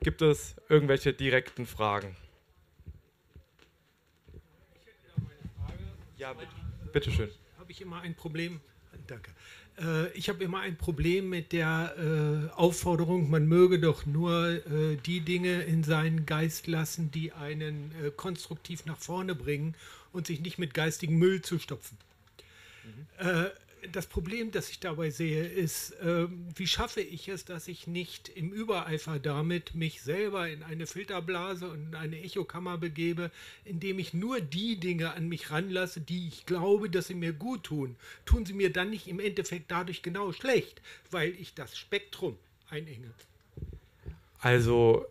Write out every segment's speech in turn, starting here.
gibt es irgendwelche direkten Fragen? Ja, bitteschön. Habe ich immer ein Problem? Danke. Äh, ich habe immer ein Problem mit der äh, Aufforderung, man möge doch nur äh, die Dinge in seinen Geist lassen, die einen äh, konstruktiv nach vorne bringen und sich nicht mit geistigem Müll zu stopfen. Mhm. Das Problem, das ich dabei sehe, ist, äh, wie schaffe ich es, dass ich nicht im Übereifer damit mich selber in eine Filterblase und in eine Echokammer begebe, indem ich nur die Dinge an mich ranlasse, die ich glaube, dass sie mir gut tun. Tun sie mir dann nicht im Endeffekt dadurch genau schlecht, weil ich das Spektrum einenge. Also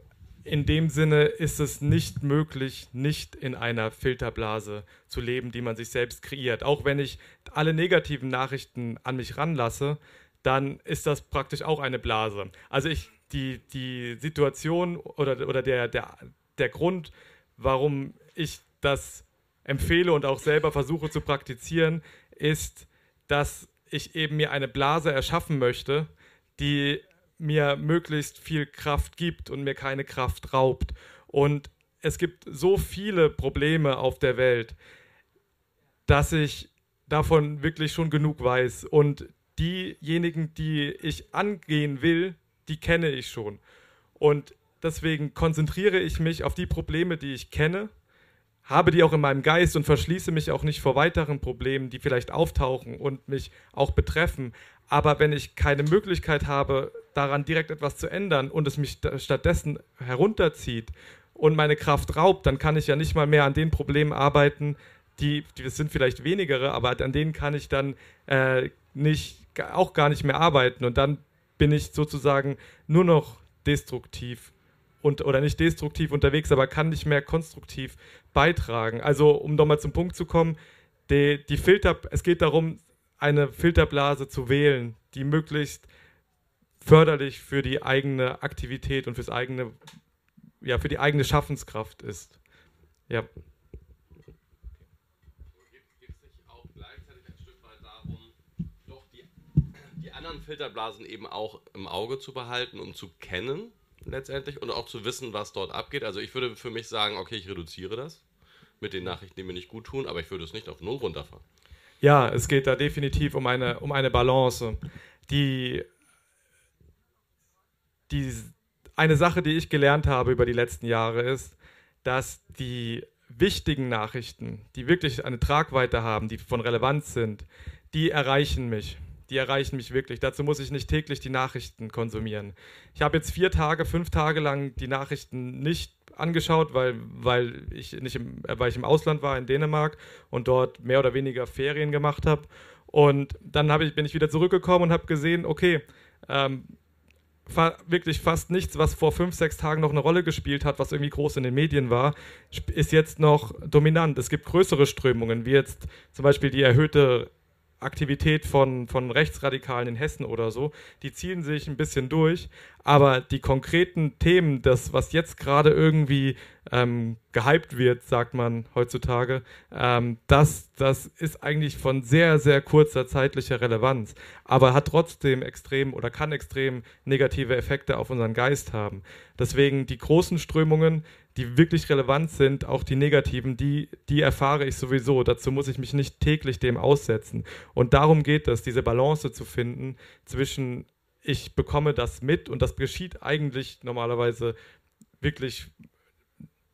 in dem Sinne ist es nicht möglich, nicht in einer Filterblase zu leben, die man sich selbst kreiert. Auch wenn ich alle negativen Nachrichten an mich ranlasse, dann ist das praktisch auch eine Blase. Also ich, die, die Situation oder, oder der, der, der Grund, warum ich das empfehle und auch selber versuche zu praktizieren, ist, dass ich eben mir eine Blase erschaffen möchte, die mir möglichst viel Kraft gibt und mir keine Kraft raubt. Und es gibt so viele Probleme auf der Welt, dass ich davon wirklich schon genug weiß. Und diejenigen, die ich angehen will, die kenne ich schon. Und deswegen konzentriere ich mich auf die Probleme, die ich kenne, habe die auch in meinem Geist und verschließe mich auch nicht vor weiteren Problemen, die vielleicht auftauchen und mich auch betreffen. Aber wenn ich keine Möglichkeit habe, daran direkt etwas zu ändern und es mich stattdessen herunterzieht und meine Kraft raubt, dann kann ich ja nicht mal mehr an den Problemen arbeiten, die, die sind vielleicht wenigere, aber an denen kann ich dann äh, nicht, auch gar nicht mehr arbeiten. Und dann bin ich sozusagen nur noch destruktiv und, oder nicht destruktiv unterwegs, aber kann nicht mehr konstruktiv beitragen. Also, um nochmal zum Punkt zu kommen, die, die Filter, es geht darum, eine Filterblase zu wählen, die möglichst förderlich für die eigene Aktivität und fürs eigene, ja, für die eigene Schaffenskraft ist. Ja. anderen Filterblasen eben auch im Auge zu behalten und zu kennen letztendlich und auch zu wissen, was dort abgeht. Also ich würde für mich sagen, okay, ich reduziere das mit den Nachrichten, die mir nicht gut tun, aber ich würde es nicht auf Null runterfahren. Ja, es geht da definitiv um eine, um eine Balance. Die, die, eine Sache, die ich gelernt habe über die letzten Jahre, ist, dass die wichtigen Nachrichten, die wirklich eine Tragweite haben, die von Relevanz sind, die erreichen mich. Die erreichen mich wirklich. Dazu muss ich nicht täglich die Nachrichten konsumieren. Ich habe jetzt vier Tage, fünf Tage lang die Nachrichten nicht angeschaut, weil, weil, ich nicht im, weil ich im Ausland war, in Dänemark und dort mehr oder weniger Ferien gemacht habe. Und dann ich, bin ich wieder zurückgekommen und habe gesehen, okay, ähm, fa wirklich fast nichts, was vor fünf, sechs Tagen noch eine Rolle gespielt hat, was irgendwie groß in den Medien war, ist jetzt noch dominant. Es gibt größere Strömungen, wie jetzt zum Beispiel die erhöhte Aktivität von, von Rechtsradikalen in Hessen oder so, die ziehen sich ein bisschen durch, aber die konkreten Themen, das, was jetzt gerade irgendwie ähm, gehypt wird, sagt man heutzutage, ähm, das, das ist eigentlich von sehr, sehr kurzer zeitlicher Relevanz, aber hat trotzdem extrem oder kann extrem negative Effekte auf unseren Geist haben. Deswegen die großen Strömungen, die wirklich relevant sind, auch die negativen, die, die erfahre ich sowieso. Dazu muss ich mich nicht täglich dem aussetzen. Und darum geht es, diese Balance zu finden zwischen, ich bekomme das mit und das geschieht eigentlich normalerweise wirklich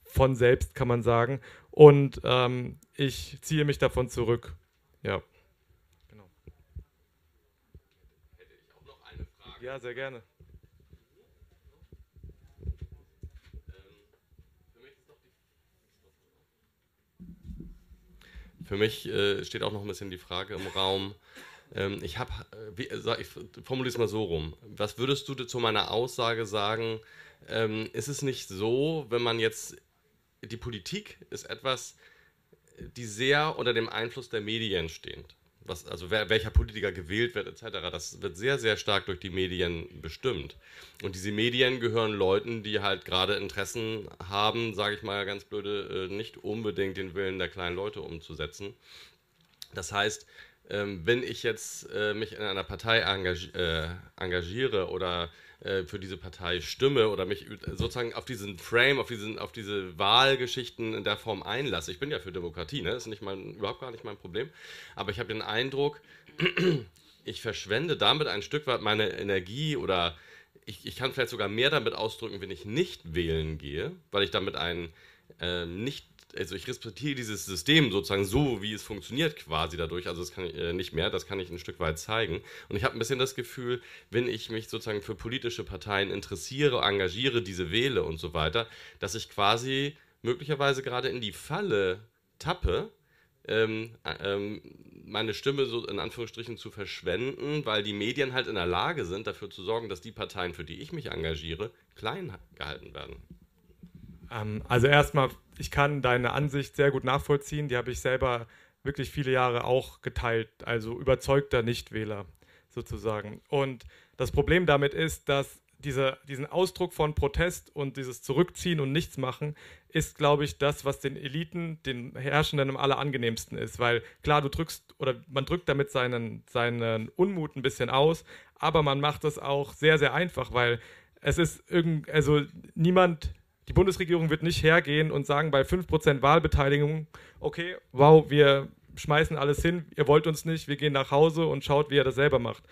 von selbst, kann man sagen. Und ähm, ich ziehe mich davon zurück. Ja. Genau. Hätte ich auch noch eine Frage? Ja, sehr gerne. Für mich äh, steht auch noch ein bisschen die Frage im Raum. Ähm, ich habe, äh, äh ich formuliere es mal so rum. Was würdest du zu meiner Aussage sagen? Ähm, ist es nicht so, wenn man jetzt die Politik ist etwas, die sehr unter dem Einfluss der Medien steht was, also wer, welcher Politiker gewählt wird, etc., das wird sehr, sehr stark durch die Medien bestimmt. Und diese Medien gehören Leuten, die halt gerade Interessen haben, sage ich mal ganz blöde, äh, nicht unbedingt den Willen der kleinen Leute umzusetzen. Das heißt, ähm, wenn ich jetzt äh, mich in einer Partei engagi äh, engagiere oder äh, für diese Partei stimme oder mich sozusagen auf diesen Frame, auf, diesen, auf diese Wahlgeschichten in der Form einlasse. Ich bin ja für Demokratie, ne? das ist nicht mein, überhaupt gar nicht mein Problem. Aber ich habe den Eindruck, ich verschwende damit ein Stück weit meine Energie oder ich, ich kann vielleicht sogar mehr damit ausdrücken, wenn ich nicht wählen gehe, weil ich damit ein äh, nicht also ich respektiere dieses System sozusagen so, wie es funktioniert quasi dadurch. Also das kann ich äh, nicht mehr, das kann ich ein Stück weit zeigen. Und ich habe ein bisschen das Gefühl, wenn ich mich sozusagen für politische Parteien interessiere, engagiere, diese wähle und so weiter, dass ich quasi möglicherweise gerade in die Falle tappe, ähm, ähm, meine Stimme so in Anführungsstrichen zu verschwenden, weil die Medien halt in der Lage sind, dafür zu sorgen, dass die Parteien, für die ich mich engagiere, klein gehalten werden. Ähm, also erstmal, ich kann deine Ansicht sehr gut nachvollziehen. Die habe ich selber wirklich viele Jahre auch geteilt. Also überzeugter Nichtwähler sozusagen. Und das Problem damit ist, dass diese, diesen Ausdruck von Protest und dieses Zurückziehen und Nichtsmachen ist, glaube ich, das, was den Eliten, den Herrschenden am allerangenehmsten ist. Weil klar, du drückst oder man drückt damit seinen, seinen Unmut ein bisschen aus, aber man macht das auch sehr, sehr einfach, weil es ist irgend, also niemand die Bundesregierung wird nicht hergehen und sagen bei 5% Wahlbeteiligung, okay, wow, wir schmeißen alles hin, ihr wollt uns nicht, wir gehen nach Hause und schaut, wie er das selber macht.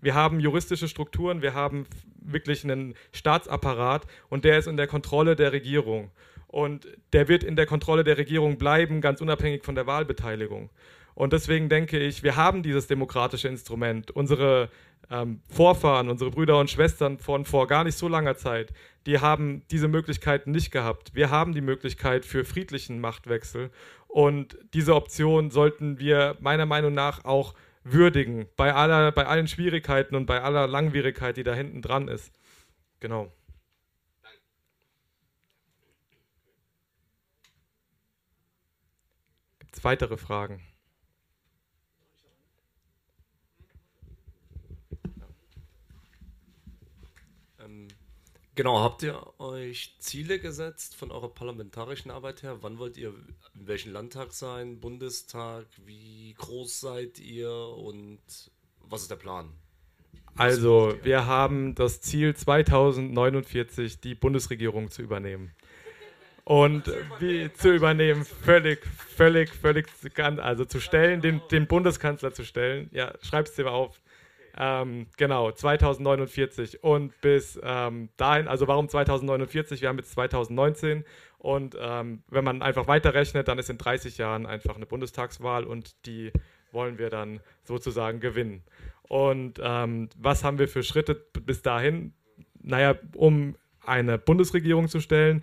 Wir haben juristische Strukturen, wir haben wirklich einen Staatsapparat und der ist in der Kontrolle der Regierung. Und der wird in der Kontrolle der Regierung bleiben, ganz unabhängig von der Wahlbeteiligung. Und deswegen denke ich, wir haben dieses demokratische Instrument. Unsere ähm, Vorfahren, unsere Brüder und Schwestern von vor gar nicht so langer Zeit, die haben diese Möglichkeiten nicht gehabt. Wir haben die Möglichkeit für friedlichen Machtwechsel und diese Option sollten wir meiner Meinung nach auch würdigen, bei, aller, bei allen Schwierigkeiten und bei aller Langwierigkeit, die da hinten dran ist. Genau. Gibt es weitere Fragen? Genau, habt ihr euch Ziele gesetzt von eurer parlamentarischen Arbeit her? Wann wollt ihr in welchem Landtag sein, Bundestag? Wie groß seid ihr und was ist der Plan? Also, wir haben das Ziel 2049, die Bundesregierung zu übernehmen. Und wie zu übernehmen, völlig, völlig, völlig, also zu stellen, den, den Bundeskanzler zu stellen. Ja, schreib's dir mal auf. Ähm, genau, 2049. Und bis ähm, dahin, also warum 2049? Wir haben jetzt 2019. Und ähm, wenn man einfach weiterrechnet, dann ist in 30 Jahren einfach eine Bundestagswahl und die wollen wir dann sozusagen gewinnen. Und ähm, was haben wir für Schritte bis dahin? Naja, um eine Bundesregierung zu stellen.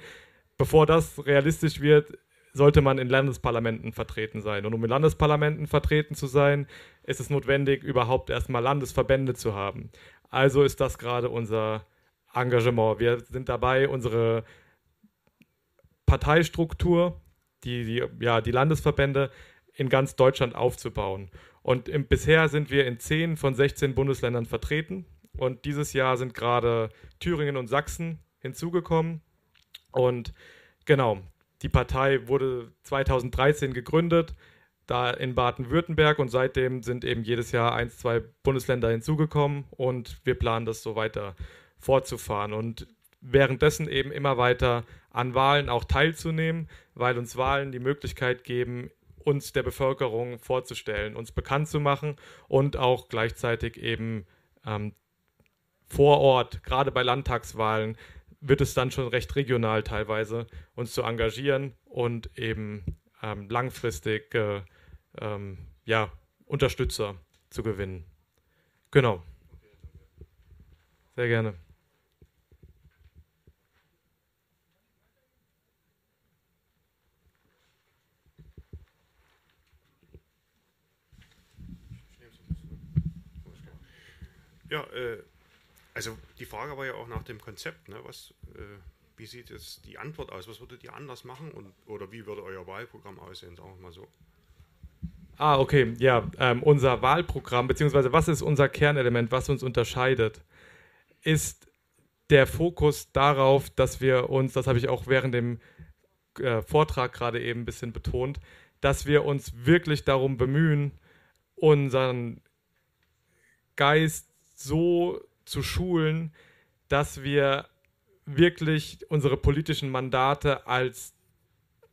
Bevor das realistisch wird, sollte man in Landesparlamenten vertreten sein. Und um in Landesparlamenten vertreten zu sein, ist es notwendig, überhaupt erstmal Landesverbände zu haben. Also ist das gerade unser Engagement. Wir sind dabei, unsere Parteistruktur, die, die, ja, die Landesverbände in ganz Deutschland aufzubauen. Und im, bisher sind wir in 10 von 16 Bundesländern vertreten. Und dieses Jahr sind gerade Thüringen und Sachsen hinzugekommen. Und genau, die Partei wurde 2013 gegründet, da in Baden-Württemberg und seitdem sind eben jedes Jahr ein, zwei Bundesländer hinzugekommen und wir planen das so weiter fortzufahren und währenddessen eben immer weiter an Wahlen auch teilzunehmen, weil uns Wahlen die Möglichkeit geben, uns der Bevölkerung vorzustellen, uns bekannt zu machen und auch gleichzeitig eben ähm, vor Ort, gerade bei Landtagswahlen, wird es dann schon recht regional teilweise, uns zu engagieren und eben ähm, langfristig äh, ähm, ja, Unterstützer zu gewinnen. Genau. Sehr gerne. Ja, äh, also die Frage war ja auch nach dem Konzept. Ne? Was, äh, wie sieht jetzt die Antwort aus? Was würdet ihr anders machen und, oder wie würde euer Wahlprogramm aussehen, sagen wir mal so? Ah, okay, ja. Ähm, unser Wahlprogramm, beziehungsweise was ist unser Kernelement, was uns unterscheidet, ist der Fokus darauf, dass wir uns, das habe ich auch während dem äh, Vortrag gerade eben ein bisschen betont, dass wir uns wirklich darum bemühen, unseren Geist so zu schulen, dass wir wirklich unsere politischen Mandate als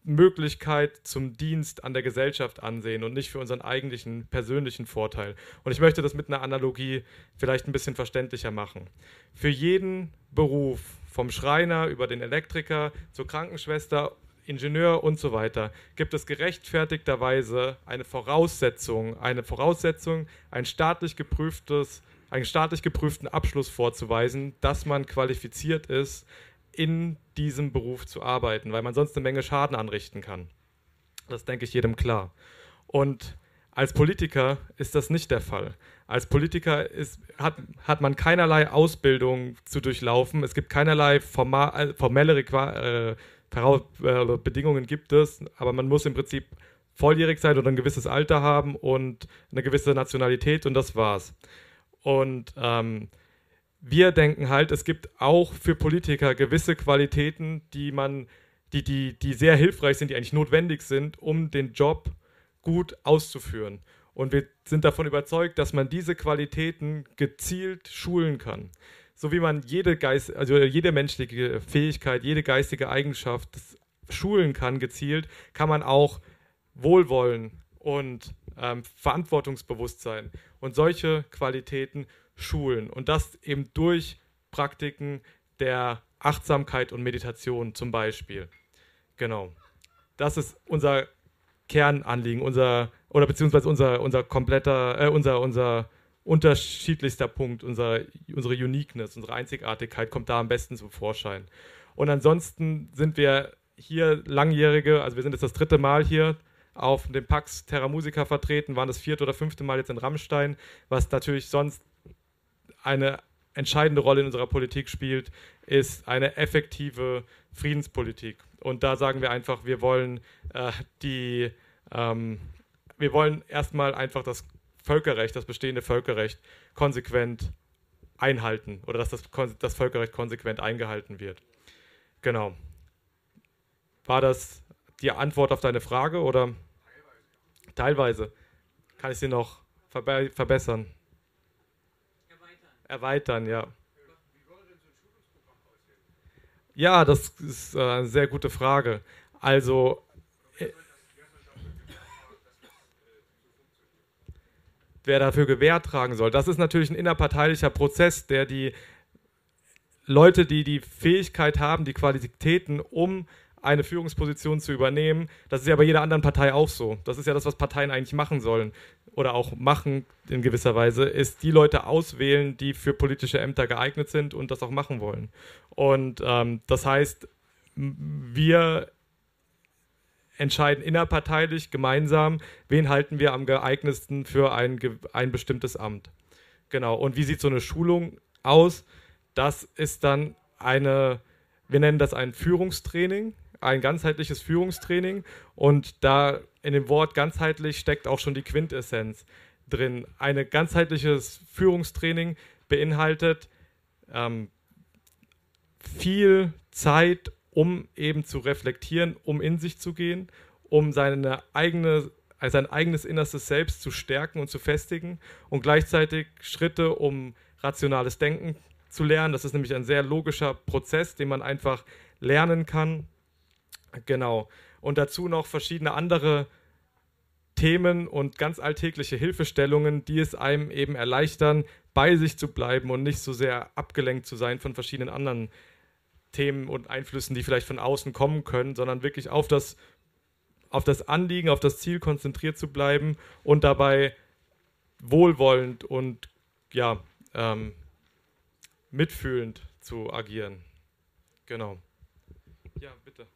Möglichkeit zum Dienst an der Gesellschaft ansehen und nicht für unseren eigentlichen persönlichen Vorteil. Und ich möchte das mit einer Analogie vielleicht ein bisschen verständlicher machen. Für jeden Beruf, vom Schreiner über den Elektriker zur Krankenschwester, Ingenieur und so weiter, gibt es gerechtfertigterweise eine Voraussetzung, eine Voraussetzung, ein staatlich geprüftes, einen staatlich geprüften Abschluss vorzuweisen, dass man qualifiziert ist, in diesem Beruf zu arbeiten, weil man sonst eine Menge Schaden anrichten kann. Das denke ich jedem klar. Und als Politiker ist das nicht der Fall. Als Politiker ist, hat, hat man keinerlei Ausbildung zu durchlaufen. Es gibt keinerlei formal, äh, formelle äh, äh, Bedingungen gibt es, aber man muss im Prinzip volljährig sein oder ein gewisses Alter haben und eine gewisse Nationalität und das war's. Und ähm, wir denken halt, es gibt auch für Politiker gewisse Qualitäten, die man, die, die, die sehr hilfreich sind, die eigentlich notwendig sind, um den Job gut auszuführen. Und wir sind davon überzeugt, dass man diese Qualitäten gezielt schulen kann. So wie man jede Geist, also jede menschliche Fähigkeit, jede geistige Eigenschaft schulen kann, gezielt, kann man auch Wohlwollen und ähm, Verantwortungsbewusstsein und solche Qualitäten schulen. Und das eben durch Praktiken der Achtsamkeit und Meditation zum Beispiel. Genau. Das ist unser Kernanliegen, unser, oder beziehungsweise unser, unser kompletter, äh, unser, unser unterschiedlichster Punkt, unser, unsere Uniqueness, unsere Einzigartigkeit kommt da am besten zum Vorschein. Und ansonsten sind wir hier langjährige, also wir sind jetzt das dritte Mal hier auf dem Pax Terra Musica vertreten, waren das vierte oder fünfte Mal jetzt in Rammstein, was natürlich sonst eine entscheidende Rolle in unserer Politik spielt, ist eine effektive Friedenspolitik. Und da sagen wir einfach, wir wollen äh, die, ähm, wir wollen erstmal einfach das Völkerrecht, das bestehende Völkerrecht konsequent einhalten oder dass das, das Völkerrecht konsequent eingehalten wird. Genau. War das die Antwort auf deine Frage oder? Teilweise. Kann ich sie noch verbe verbessern? Erweitern, ja. Ja, das ist äh, eine sehr gute Frage. Also, äh, wer dafür Gewähr tragen soll, das ist natürlich ein innerparteilicher Prozess, der die Leute, die die Fähigkeit haben, die Qualitäten, um eine Führungsposition zu übernehmen. Das ist ja bei jeder anderen Partei auch so. Das ist ja das, was Parteien eigentlich machen sollen oder auch machen in gewisser Weise, ist die Leute auswählen, die für politische Ämter geeignet sind und das auch machen wollen. Und ähm, das heißt, wir entscheiden innerparteilich gemeinsam, wen halten wir am geeignetsten für ein, ein bestimmtes Amt. Genau. Und wie sieht so eine Schulung aus? Das ist dann eine, wir nennen das ein Führungstraining ein ganzheitliches Führungstraining und da in dem Wort ganzheitlich steckt auch schon die Quintessenz drin. Ein ganzheitliches Führungstraining beinhaltet ähm, viel Zeit, um eben zu reflektieren, um in sich zu gehen, um seine eigene, sein eigenes innerstes Selbst zu stärken und zu festigen und gleichzeitig Schritte, um rationales Denken zu lernen. Das ist nämlich ein sehr logischer Prozess, den man einfach lernen kann Genau. Und dazu noch verschiedene andere Themen und ganz alltägliche Hilfestellungen, die es einem eben erleichtern, bei sich zu bleiben und nicht so sehr abgelenkt zu sein von verschiedenen anderen Themen und Einflüssen, die vielleicht von außen kommen können, sondern wirklich auf das, auf das Anliegen, auf das Ziel konzentriert zu bleiben und dabei wohlwollend und ja, ähm, mitfühlend zu agieren. Genau. Ja, bitte.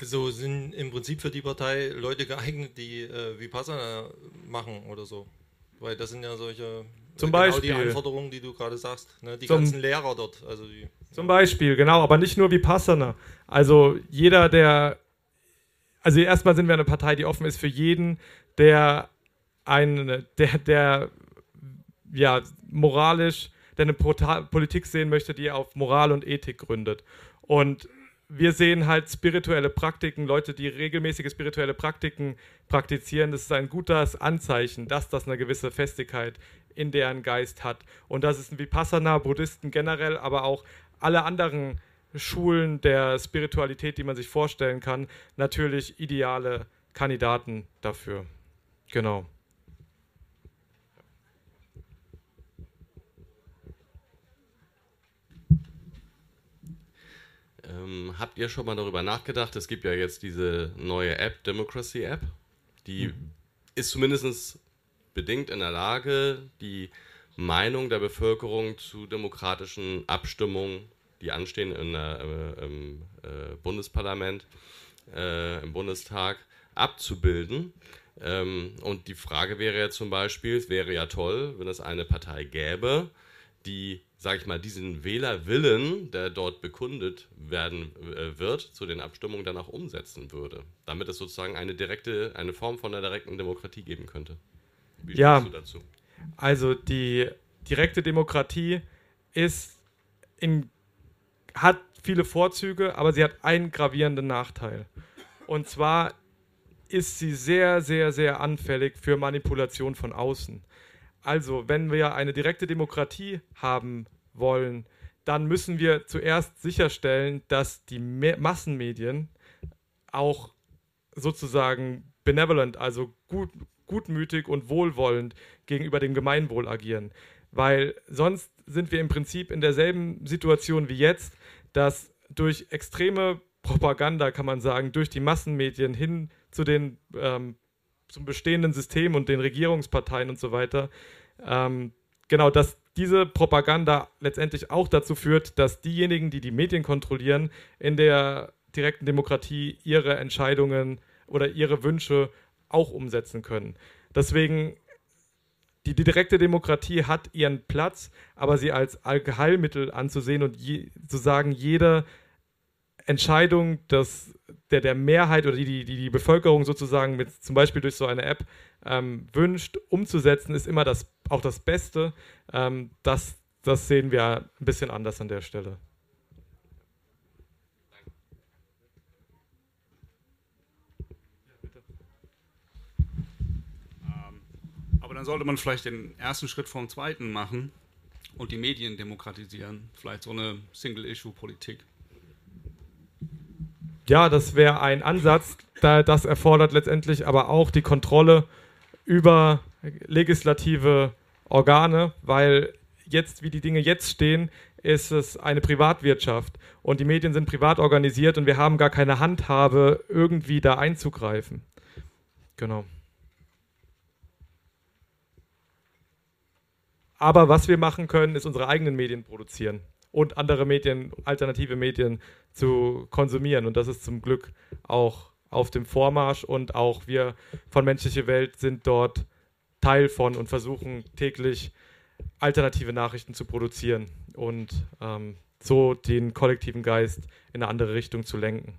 Also sind im Prinzip für die Partei Leute geeignet, die äh, Vipassana machen oder so. Weil das sind ja solche zum genau Beispiel. die Anforderungen, die du gerade sagst. Ne? Die zum, ganzen Lehrer dort. Also die, zum ja. Beispiel, genau, aber nicht nur Vipassana. Also jeder, der. Also erstmal sind wir eine Partei, die offen ist für jeden, der eine, der, der ja, moralisch, der eine Politik sehen möchte, die auf Moral und Ethik gründet. Und wir sehen halt spirituelle Praktiken, Leute, die regelmäßige spirituelle Praktiken praktizieren. Das ist ein gutes Anzeichen, dass das eine gewisse Festigkeit in deren Geist hat. Und das ist ein Vipassana, Buddhisten generell, aber auch alle anderen Schulen der Spiritualität, die man sich vorstellen kann, natürlich ideale Kandidaten dafür. Genau. Ähm, habt ihr schon mal darüber nachgedacht? Es gibt ja jetzt diese neue App, Democracy App, die mhm. ist zumindest bedingt in der Lage, die Meinung der Bevölkerung zu demokratischen Abstimmungen, die anstehen in, äh, im äh, Bundesparlament, äh, im Bundestag, abzubilden. Ähm, und die Frage wäre ja zum Beispiel, es wäre ja toll, wenn es eine Partei gäbe, die, sage ich mal, diesen Wählerwillen, der dort bekundet werden äh, wird, zu den Abstimmungen dann auch umsetzen würde, damit es sozusagen eine direkte, eine Form von einer direkten Demokratie geben könnte. Wie ja, du dazu? Also die direkte Demokratie ist in, hat viele Vorzüge, aber sie hat einen gravierenden Nachteil. Und zwar ist sie sehr, sehr, sehr anfällig für Manipulation von außen. Also, wenn wir eine direkte Demokratie haben wollen, dann müssen wir zuerst sicherstellen, dass die Massenmedien auch sozusagen benevolent, also gut, gutmütig und wohlwollend gegenüber dem Gemeinwohl agieren. Weil sonst sind wir im Prinzip in derselben Situation wie jetzt, dass durch extreme Propaganda, kann man sagen, durch die Massenmedien hin zu den ähm, zum bestehenden System und den Regierungsparteien und so weiter, ähm, genau, dass diese Propaganda letztendlich auch dazu führt, dass diejenigen, die die Medien kontrollieren, in der direkten Demokratie ihre Entscheidungen oder ihre Wünsche auch umsetzen können. Deswegen, die, die direkte Demokratie hat ihren Platz, aber sie als Allgeheilmittel anzusehen und je, zu sagen, jede Entscheidung des, der, der Mehrheit oder die, die die Bevölkerung sozusagen mit zum Beispiel durch so eine App ähm, wünscht, umzusetzen, ist immer das, auch das Beste. Ähm, das, das sehen wir ein bisschen anders an der Stelle. Ähm, aber dann sollte man vielleicht den ersten Schritt vom zweiten machen und die Medien demokratisieren. Vielleicht so eine Single-Issue-Politik. Ja, das wäre ein Ansatz. Da, das erfordert letztendlich aber auch die Kontrolle über legislative Organe, weil jetzt, wie die Dinge jetzt stehen, ist es eine Privatwirtschaft und die Medien sind privat organisiert und wir haben gar keine Handhabe, irgendwie da einzugreifen. Genau. Aber was wir machen können, ist unsere eigenen Medien produzieren und andere Medien, alternative Medien zu konsumieren. Und das ist zum Glück auch auf dem Vormarsch und auch wir von Menschliche Welt sind dort Teil von und versuchen täglich alternative Nachrichten zu produzieren und ähm, so den kollektiven Geist in eine andere Richtung zu lenken.